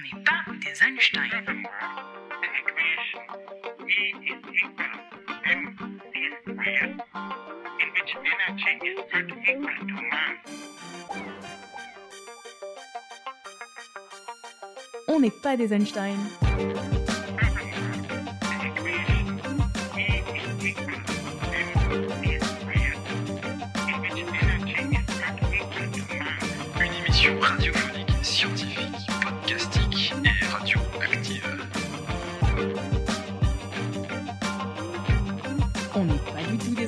On n'est pas des Einstein. On n'est pas des Einstein.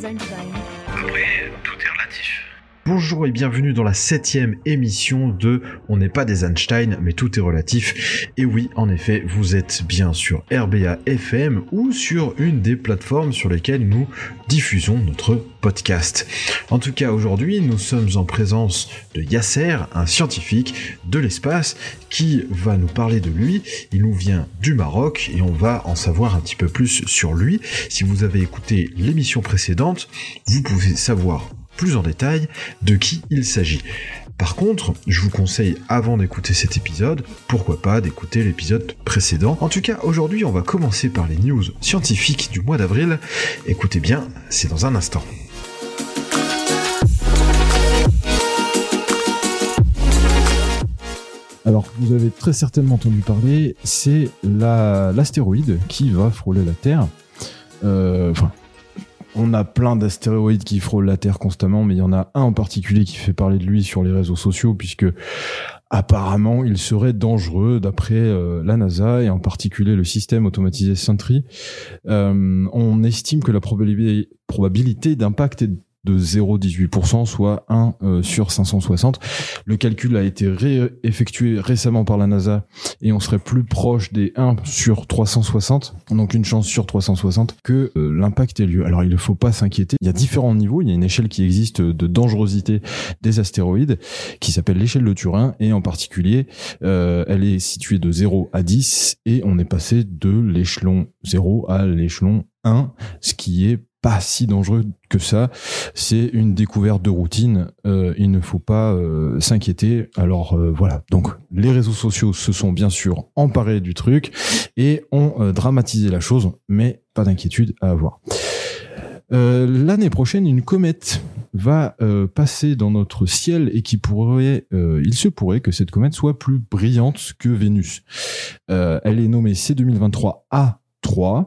Pas du Bonjour et bienvenue dans la septième émission de On n'est pas des Einstein, mais tout est relatif. Et oui, en effet, vous êtes bien sur RBA FM ou sur une des plateformes sur lesquelles nous diffusons notre podcast. En tout cas, aujourd'hui, nous sommes en présence de Yasser, un scientifique de l'espace, qui va nous parler de lui. Il nous vient du Maroc et on va en savoir un petit peu plus sur lui. Si vous avez écouté l'émission précédente, vous pouvez savoir plus en détail de qui il s'agit. Par contre, je vous conseille avant d'écouter cet épisode, pourquoi pas d'écouter l'épisode précédent. En tout cas, aujourd'hui, on va commencer par les news scientifiques du mois d'avril. Écoutez bien, c'est dans un instant. Alors, vous avez très certainement entendu parler, c'est la- l'astéroïde qui va frôler la Terre. Euh, on a plein d'astéroïdes qui frôlent la Terre constamment, mais il y en a un en particulier qui fait parler de lui sur les réseaux sociaux, puisque apparemment il serait dangereux d'après euh, la NASA et en particulier le système automatisé Sentry. Euh, on estime que la probabilité, probabilité d'impact est de 0,18%, soit 1 euh, sur 560. Le calcul a été ré- effectué récemment par la NASA et on serait plus proche des 1 sur 360, donc une chance sur 360, que euh, l'impact ait lieu. Alors il ne faut pas s'inquiéter, il y a différents niveaux, il y a une échelle qui existe de dangerosité des astéroïdes qui s'appelle l'échelle de Turin et en particulier euh, elle est située de 0 à 10 et on est passé de l'échelon 0 à l'échelon 1, ce qui est pas si dangereux que ça. C'est une découverte de routine. Euh, il ne faut pas euh, s'inquiéter. Alors euh, voilà. Donc les réseaux sociaux se sont bien sûr emparés du truc et ont dramatisé la chose, mais pas d'inquiétude à avoir. L'année prochaine, une comète va passer dans notre ciel et qui pourrait, il se pourrait que cette comète soit plus brillante que Vénus. Elle est nommée C2023 A3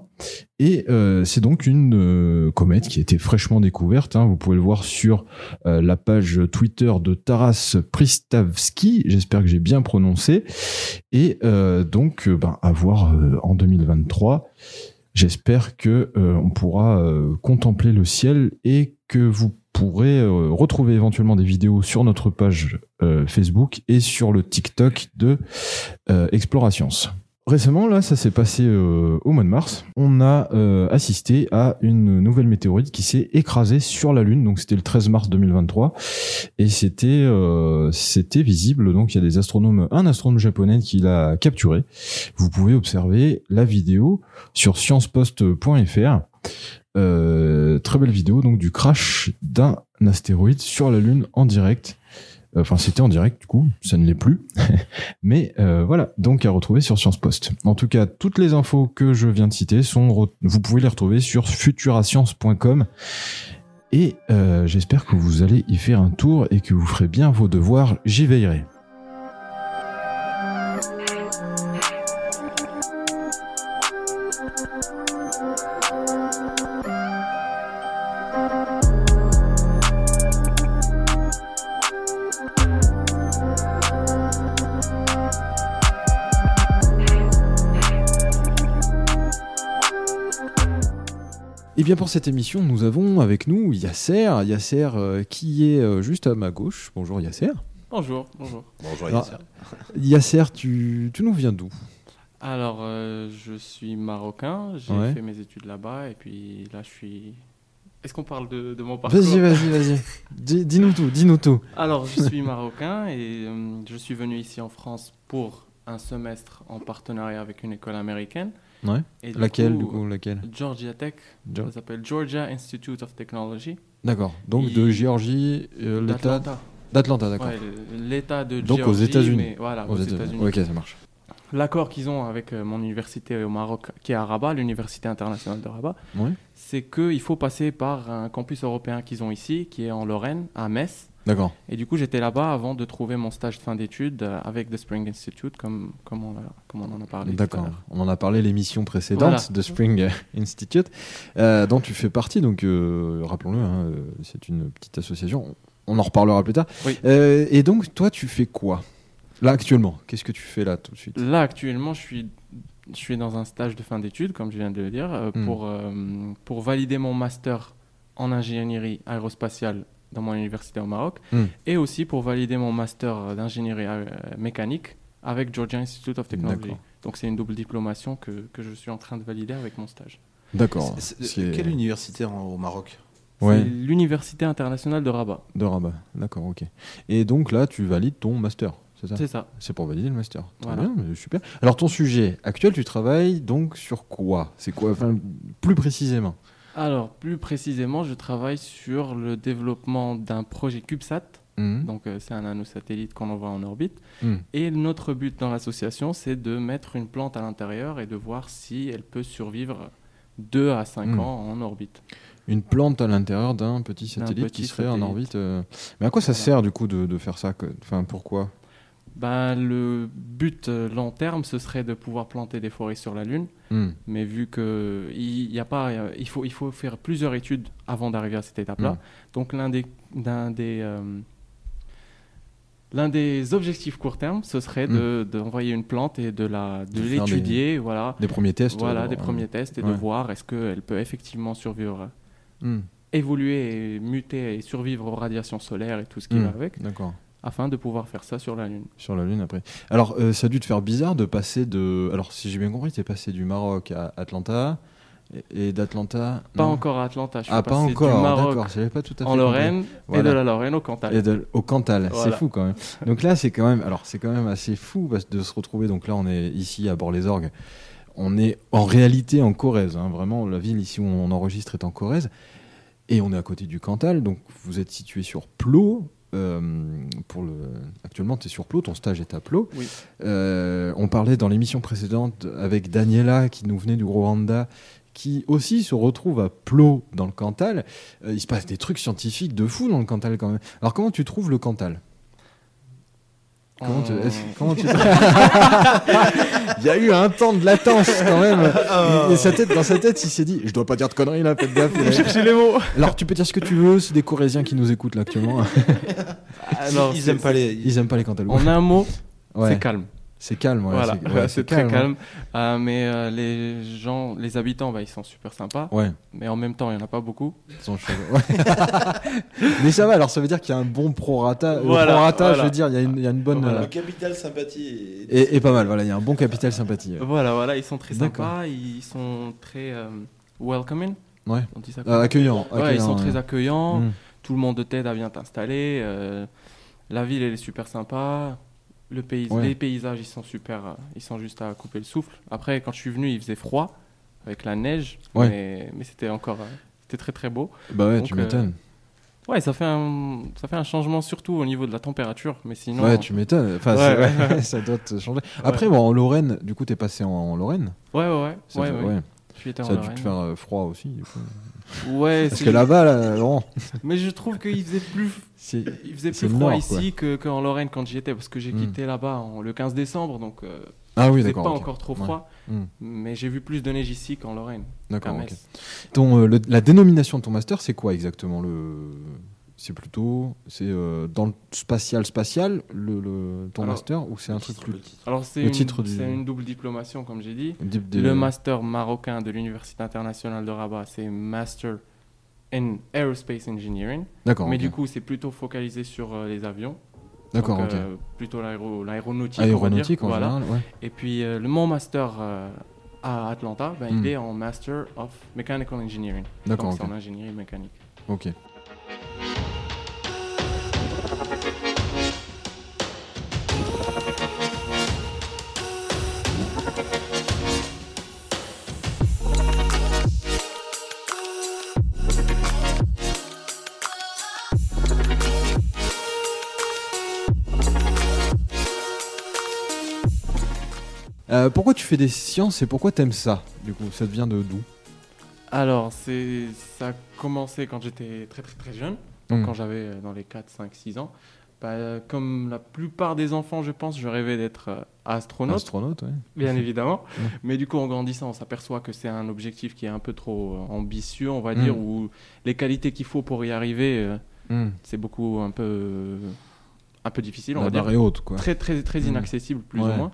et euh, c'est donc une euh, comète qui a été fraîchement découverte. hein. Vous pouvez le voir sur euh, la page Twitter de Taras Pristavski. J'espère que j'ai bien prononcé. Et donc, ben, à voir en 2023. J'espère que on pourra contempler le ciel et que vous pourrez retrouver éventuellement des vidéos sur notre page Facebook et sur le TikTok de euh, Explorations. Récemment, là, ça s'est passé euh, au mois de mars. On a euh, assisté à une nouvelle météorite qui s'est écrasée sur la Lune. Donc, c'était le 13 mars 2023, et c'était euh, c'était visible. Donc, il y a des astronomes, un astronome japonais qui l'a capturé. Vous pouvez observer la vidéo sur sciencepost.fr. Très belle vidéo donc du crash d'un astéroïde sur la Lune en direct. Enfin, c'était en direct, du coup, ça ne l'est plus. Mais euh, voilà, donc à retrouver sur Science Post. En tout cas, toutes les infos que je viens de citer sont, vous pouvez les retrouver sur futurascience.com. Et euh, j'espère que vous allez y faire un tour et que vous ferez bien vos devoirs. J'y veillerai. Bien pour cette émission, nous avons avec nous Yasser, Yasser euh, qui est euh, juste à ma gauche. Bonjour Yasser. Bonjour, bonjour. Bonjour Alors, Yasser, tu, tu nous viens d'où? Alors, euh, je suis marocain, j'ai Ouais. fait mes études là-bas, et puis là, je suis. Est-ce qu'on parle de, de mon parcours? Vas-y, vas-y, vas-y. Dis- Dis-nous tout, dis-nous tout. Alors, je suis marocain et euh, je suis venu ici en France pour un semestre en partenariat avec une école américaine. Ouais. Et du Laquelle, du coup, laquelle Georgia Tech. Ça s'appelle Georgia Institute of Technology. D'accord. Donc de Géorgie, euh, l'État d'Atlanta. d'Atlanta, d'accord. Ouais, l'État de Donc aux États-Unis. Voilà, Aux aux États-Unis. Ok, ça marche. l'accord qu'ils ont avec euh, mon université au Maroc, qui est à Rabat, l'université internationale de Rabat, Oui. c'est qu'il faut passer par un campus européen qu'ils ont ici, qui est en Lorraine, à Metz. D'accord. Et du coup, j'étais là-bas avant de trouver mon stage de fin d'études euh, avec The Spring Institute, comme, comme, on, a- comme on en a parlé. D'accord. On en a parlé l'émission précédente Voilà. de Spring Institute, euh, dont tu fais partie. Donc, euh, rappelons-le, hein, c'est une petite association. On en reparlera plus tard. Oui. Euh, et donc, toi, tu fais quoi? Là actuellement Qu'est-ce que tu fais là tout de suite? Là, actuellement, je suis, je suis dans un stage de fin d'études, comme je viens de le dire, Hmm. pour, pour valider mon master en ingénierie aérospatiale dans mon université au Maroc, Hmm. et aussi pour valider mon master d'ingénierie euh, mécanique avec Georgia Institute of Technology. D'accord. Donc c'est une double diplomation que, que je suis en train de valider avec mon stage. D'accord. Quelle université en- au Maroc? Ouais. C'est l'université internationale de Rabat. De Rabat. D'accord, ok. Et donc là, tu valides ton master, c'est ça? C'est ça. C'est pour valider le master. Très bien, super. Alors ton sujet actuel, tu travailles donc sur quoi? C'est quoi Enfin, plus précisément? Alors, plus précisément, je travaille sur le développement d'un projet CubeSat. Mhm. Donc, euh, c'est un nanosatellite qu'on envoie en orbite. Mhm. Et notre but dans l'association, c'est de mettre une plante à l'intérieur et de voir si elle peut survivre 2 à 5 Mhm. ans en orbite. Une plante à l'intérieur d'un petit satellite petit qui serait en orbite. euh. Mais à quoi ça Voilà. sert du coup de, de faire ça Enfin, pourquoi? Ben, le but euh, long terme, ce serait de pouvoir planter des forêts sur la Lune. Hmm. Mais vu que il y a pas, euh, il faut, il faut faire plusieurs études avant d'arriver à cette étape-là. Mm. Donc l'un des, l'un des, euh, l'un des objectifs court terme, ce serait de, d'envoyer une plante et de la, de Mm. L'étudier, voilà, Des premiers tests voilà, des euh, premiers tests et ouais. de voir est-ce qu'elle peut effectivement survivre, hmm. évoluer et muter et survivre aux radiations solaires et tout ce qui Hmm. va avec, D'accord. Afin de pouvoir faire ça sur la Lune. Sur la Lune après. Alors, euh, ça a dû te faire bizarre de passer de. Alors, si j'ai bien compris, tu es passé du Maroc à Atlanta. Et, d'Atlanta. Pas non encore à Atlanta, je suis Ah, pas encore. du Maroc pas tout à fait. en. Lorraine et de la Lorraine au Cantal. Et de- au Cantal, c'est fou quand même. Donc là, c'est quand même, alors c'est quand même assez fou de se retrouver. Donc là, on est ici à Bord-les-Orgues. On est en réalité en Corrèze. hein. Vraiment, la ville ici où on enregistre est en Corrèze. Et on est à côté du Cantal. Donc vous êtes situé sur Plot. Euh, pour le... Actuellement, tu es sur Plot. Ton stage est à Plot. Oui. Euh, on parlait dans l'émission précédente avec Daniela qui nous venait du Rwanda qui aussi se retrouve à Plot dans le Cantal. Euh, il se passe des trucs scientifiques de fou dans le Cantal quand même. Alors comment tu trouves le Cantal? Comment tu, est-ce- comment tu- Il y a eu un temps de latence quand même. Il- et sa tête, dans sa tête, il s'est dit Je dois pas dire de conneries là, faites gaffe. Chercher les mots. Alors tu peux dire ce que tu veux, c'est des Corésiens qui nous écoutent là actuellement. Alors, Ils aiment pas les. Ils aiment pas les. En un mot, Ouais, c'est calme. C'est calme. ouais, voilà, c'est ouais, c'est très hein. calme. Euh, mais euh, les gens, les habitants, bah, ils sont super sympas. Ouais, Mais en même temps, il n'y en a pas beaucoup. ils sont chauds. Ouais. Mais ça va, alors ça veut dire qu'il y a un bon prorata. Le Voilà, prorata, voilà. je veux dire, il y a une, il y a une bonne. Voilà. euh, Le capital sympathie. est- et, et pas mal, voilà, il y a un bon capital sympathie. ouais. Voilà, voilà, ils sont très D'accord. sympas. Ils sont très euh, welcoming. Ouais. On dit ça Euh, accueillant. Ils sont ouais. très accueillants. Mm. Tout le monde t'aide à bien t'installer. euh, la ville, elle est super sympa. Le pays, Ouais. Les paysages, ils sont super. euh, ils sont juste à couper le souffle. Après, quand je suis venu, il faisait froid avec la neige. Ouais. Mais, mais c'était encore. euh, c'était très très beau. Bah ouais, Donc, tu euh, m'étonnes. Ouais, ça fait un, ça fait un changement surtout au niveau de la température, mais sinon. Ouais, tu m'étonnes. Enfin, Ouais, ça doit te changer. Après, bon, en Lorraine, du coup, t'es passé en, en Lorraine. Ouais, ouais, ouais. Ça, étais a dû te faire euh, froid aussi. du coup. Ouais, Parce c'est- que là-bas, là, bon, Mais je trouve qu'il faisait plus, c'est. il faisait C'est plus froid nord, ici que qu'en Lorraine quand j'y étais, parce que j'ai Hmm. quitté là-bas en- le 15 décembre, donc euh, Ah oui, il faisait d'accord. pas ok. encore trop Ouais. froid. Hmm. Mais j'ai vu plus de neige ici qu'en Lorraine. D'accord. qu'à ok. Metz. Ton, euh, le- la dénomination de ton master, c'est quoi exactement le C'est plutôt, c'est euh, dans le spatial spatial le, le- ton Alors, master ou c'est un truc titre, plus le titre. Alors c'est Le une, titre du- c'est une double diplomation comme j'ai dit. Le master marocain de l'université internationale de Rabat, c'est Master in Aerospace Engineering. D'accord. Mais du coup, c'est plutôt focalisé sur euh, les avions. D'accord. Donc, ok. euh, plutôt l'aéro- l'aéronautique. Aéronautique en Voilà. général. Ouais. Et puis euh, le, mon master à Atlanta, ben, Hmm. il est en Master of Mechanical Engineering. D'accord. Donc c'est Ok. en ingénierie mécanique. Ok. Euh, pourquoi tu fais des sciences et pourquoi t'aimes ça Du coup, ça te vient de d'où? Alors, c'est ça a commencé quand j'étais très très très jeune, donc Mm. quand j'avais euh, dans les 4, 5, 6 ans. Bah, comme la plupart des enfants, je pense, je rêvais d'être euh, astronaute, Astronaute, ouais. bien évidemment. Mm. Mais du coup, en grandissant, on s'aperçoit que c'est un objectif qui est un peu trop ambitieux, on va Mm. dire, où les qualités qu'il faut pour y arriver, euh, Hmm. c'est beaucoup un peu, un peu difficile, on La va dire. haute, quoi. Très, très, très inaccessible, plus Ouais. ou moins.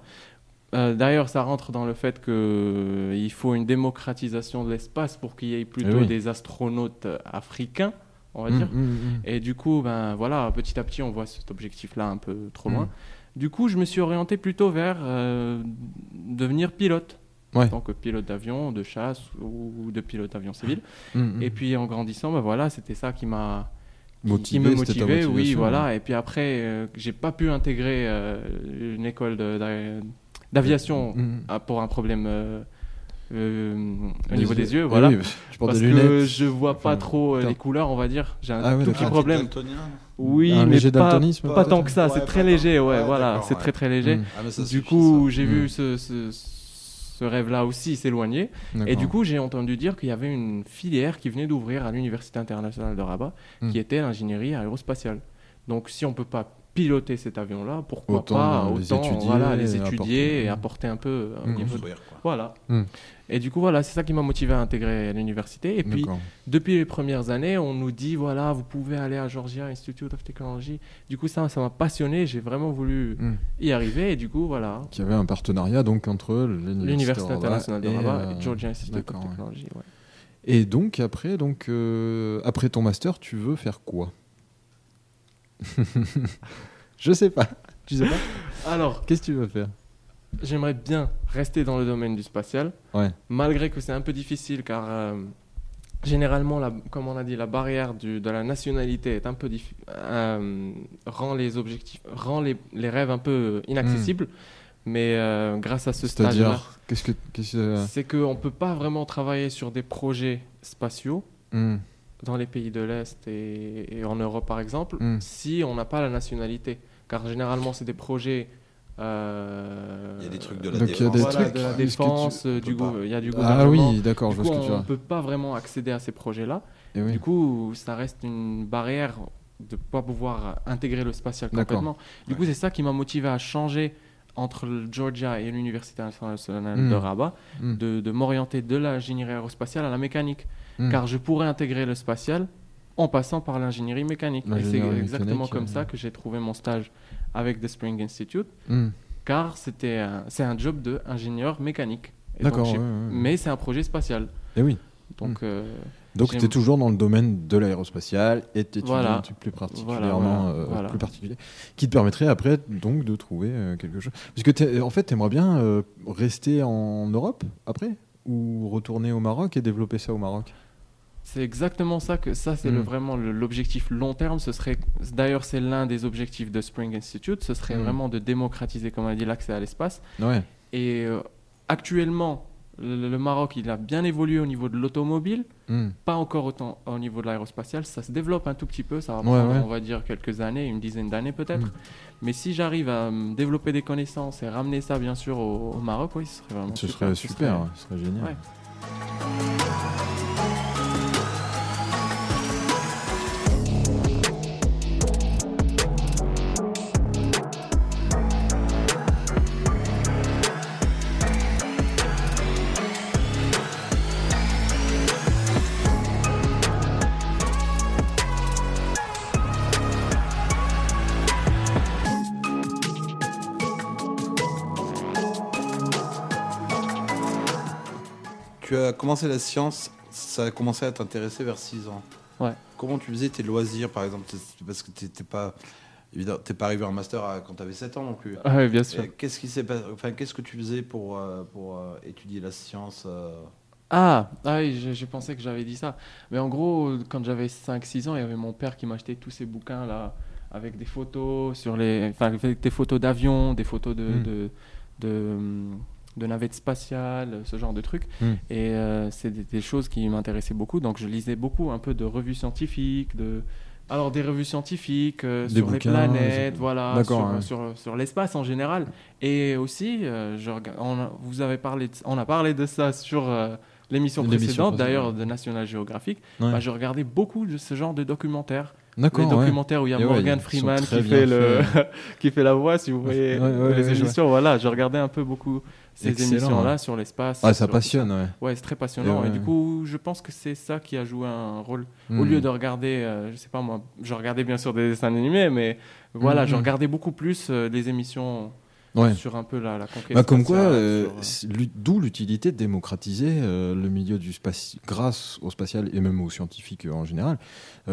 Euh, D'ailleurs, ça rentre dans le fait qu'il faut une démocratisation de l'espace pour qu'il y ait plutôt Eh oui. des astronautes euh, africains, on va Hmm, dire. hmm, hmm. Et du coup, ben voilà, petit à petit, on voit cet objectif-là un peu trop loin. Du coup, je me suis orienté plutôt vers euh, devenir pilote. Ouais. Donc euh, pilote d'avion, de chasse ou de pilote d'avion civil. Et puis en grandissant, ben voilà, c'était ça qui m'a qui- qui Motivé, me motivait, oui, voilà. Et puis après, euh, j'ai pas pu intégrer euh, une école de- d'aviation Hmm, hmm. ah, pour un problème euh, euh, au Des niveau yeux. des yeux, voilà. oui, tu portes Parce des que je vois pas Enfin, trop euh, putain. les couleurs, on va dire. J'ai un Ah ouais, tout d'accord. petit problème. Oui, Un mais léger pas, pas peut-être. tant que ça. Ouais, c'est pas très léger, ouais, Ouais, voilà. C'est ouais. très très léger. Ah, ça Du coup, j'ai Mm. vu ce, ce, ce rêve-là aussi s'éloigner. Et du coup, j'ai entendu dire qu'il y avait une filière qui venait d'ouvrir à l'Université internationale de Rabat, Mm. qui était l'ingénierie aérospatiale. Donc, si on peut pas piloter cet avion-là, pourquoi Autant pas les autant étudier voilà, les et étudier apporter- et Mm. apporter un peu au Mm. niveau de... Voilà. Mm. Et du coup, voilà, c'est ça qui m'a motivé à intégrer l'université. Et puis, depuis les premières années, on nous dit voilà, vous pouvez aller à Georgia Institute of Technology. Du coup, ça, ça m'a passionné. J'ai vraiment voulu Hmm. y arriver. Et du coup, voilà, Qu'il y avait un partenariat donc entre l'Université de Rabat internationale de et, Rabat euh, et Georgia Institute of ouais. Technology. ouais. Et donc après, donc euh, après ton master, tu veux faire quoi? Je sais pas. Tu sais pas Alors, Qu'est-ce que tu veux faire j'aimerais bien rester dans le domaine du spatial, Ouais. malgré que c'est un peu difficile car euh, généralement, la, comme on a dit, la barrière du- de la nationalité est un peu euh, rend les objectifs, rend les, les rêves un peu inaccessibles. Mais euh, grâce à ce stage-là, C'est-à-dire qu'est-ce que qu'est-ce que c'est qu'on ne peut pas vraiment travailler sur des projets spatiaux Hmm. Dans les pays de l'Est et, et en Europe par exemple, Mm. si on n'a pas la nationalité. Car généralement, c'est des projets. euh, Il y a des trucs de la Donc, il y a défense. voilà, de la tu- on du il y a du Ah gouvernement. oui, d'accord, Du je coup, vois ce que tu on veux ne peut pas vraiment accéder à ces projets-là. Et oui. Du coup, ça reste une barrière de ne pas pouvoir intégrer le spatial complètement. Du coup, c'est ça qui m'a motivé à changer entre le Georgia et l'Université internationale de Rabat, Hmm. de, de m'orienter de l'ingénierie aérospatiale à la mécanique. Hmm. Car je pourrais intégrer le spatial en passant par l'ingénierie mécanique. Et c'est exactement mécanique, comme ça que j'ai trouvé mon stage avec The Spring Institute, Hmm. car c'était un- c'est un job d'ingénieur mécanique. Et D'accord. ouais, ouais. Mais c'est un projet spatial. Et oui. Donc, euh, Donc tu es toujours dans le domaine de l'aérospatial et tu Voilà. un truc plus particulièrement voilà, euh, plus particulier qui te permettrait après donc de trouver euh, quelque chose. Parce que en fait, tu aimerais bien rester en Europe après ou retourner au Maroc et développer ça au Maroc? C'est exactement ça que ça c'est le- Mm. vraiment l'objectif long terme. Ce serait d'ailleurs c'est l'un des objectifs de Spring Institute. Ce serait Mm. vraiment de démocratiser, comme on a dit, l'accès à l'espace. Ouais. Et euh, actuellement, le, le Maroc il a bien évolué au niveau de l'automobile. Hmm. pas encore autant au niveau de l'aérospatial, ça se développe un tout petit peu, ça va prendre, ouais. on va dire, quelques années, une dizaine d'années peut-être. Mm. Mais si j'arrive à développer des connaissances et ramener ça, bien sûr, au, au Maroc, oui, ce serait vraiment Ce super. serait ce super, serait- ce serait génial. Tu as commencé la science, ça a commencé à t'intéresser vers 6 ans. Ouais. Comment tu faisais tes loisirs, par exemple Parce que t'étais pas. Évidemment, t'es pas arrivé en master à- quand tu avais 7 ans non plus. Ah oui, bien sûr. Qu'est-ce qui s'est passé Enfin, qu'est-ce que tu faisais pour, euh, pour euh, étudier la science euh, Ah, ah oui, j'ai pensé que j'avais dit ça. Mais en gros, quand j'avais 5-6 ans, il y avait mon père qui m'achetait tous ces bouquins là avec des photos sur les, enfin, avec des photos d'avions, des photos de, Mm. de, de, de navettes spatiales, ce genre de trucs. Mm. Et euh, c'est des, des choses qui m'intéressaient beaucoup. Donc je lisais beaucoup un peu de revues scientifiques, de, Alors des revues scientifiques euh, Des sur bouquins, les planètes, voilà, sur, sur, sur l'espace en général. Et aussi, euh, je on a, vous avez parlé, de- on a parlé de ça sur l'émission précédente, d'ailleurs de National Geographic. Ouais. Bah, je regardais beaucoup de ce genre de documentaires. Les ouais. documentaires où il y a Et Morgan Freeman qui fait, le... qui fait la voix, si vous voyez les émissions. Voilà, je regardais un peu beaucoup ces émissions-là ouais. sur l'espace. Ah, ça sur- passionne, ouais. Ouais, c'est très passionnant. Et du coup, je pense que c'est ça qui a joué un rôle. Au Hmm. lieu de regarder, euh, je sais pas moi, je regardais bien sûr des dessins animés, mais voilà, je Mhm. regardais beaucoup plus euh, des émissions Ouais. sur un peu la, la conquête. Bah, comme quoi, euh, sur, euh, d'où l'utilité de démocratiser euh, le milieu du spatial, grâce au spatial et même aux scientifiques en général,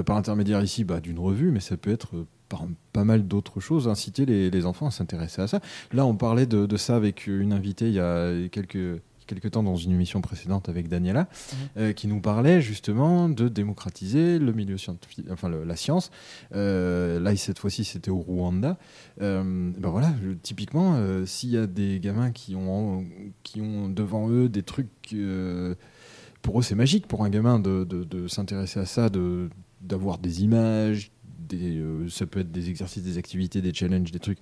par intermédiaire ici bah, d'une revue, mais ça peut être par pas mal d'autres choses, inciter les, les enfants à s'intéresser à ça. Là, on parlait de, de ça avec une invitée il y a quelques quelques temps dans une émission précédente avec Daniela, euh, qui nous parlait justement de démocratiser le milieu scientifique, enfin le- la science. Euh, là, cette fois-ci, c'était au Rwanda. Euh, ben voilà, je- typiquement, s'il y a des gamins qui ont, qui ont devant eux des trucs, pour eux c'est magique pour un gamin de, de- de s'intéresser à ça, de d'avoir des images, des, ça peut être des exercices, des activités, des challenges, des trucs.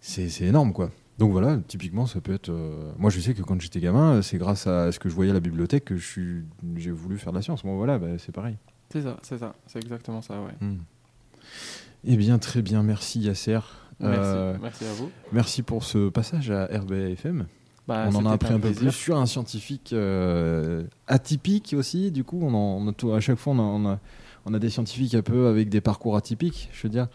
C'est énorme quoi. Donc voilà, typiquement, ça peut être. euh, Moi, je sais que quand j'étais gamin, c'est grâce à ce que je voyais à la bibliothèque que suis, j'ai voulu faire de la science. Bon, voilà, bah, c'est pareil. C'est ça, c'est ça, c'est exactement ça, ouais. Hmm. Eh bien, très bien, merci Yasser. Merci, Euh, merci à vous. merci pour ce passage à RBFM. Bah, on en a appris un, peu plus sur un scientifique euh, atypique aussi. Du coup, on en- on a tout- à chaque fois, on a, on, a, on a des scientifiques un peu avec des parcours atypiques, je veux dire.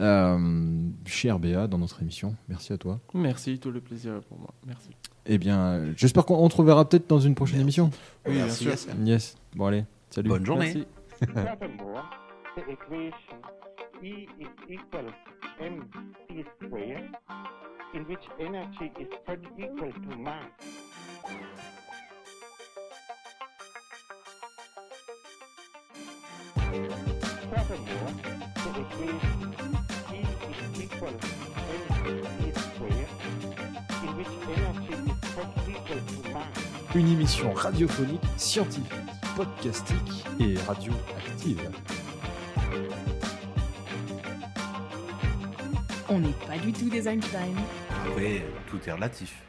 Euh, chez RBA, dans notre émission. Merci à toi. Merci, tout le plaisir est pour moi. Merci. Eh bien, j'espère qu'on on te reverra peut-être dans une prochaine Merci. émission. Oui, bien Merci, sûr. Yasser. Yes. Bon, allez. Salut. Bonne journée. Merci. Is equal in which energy is equal to mass. Une émission radiophonique, scientifique, podcastique et radioactive. On n'est pas du tout des Einstein. Après, tout est relatif.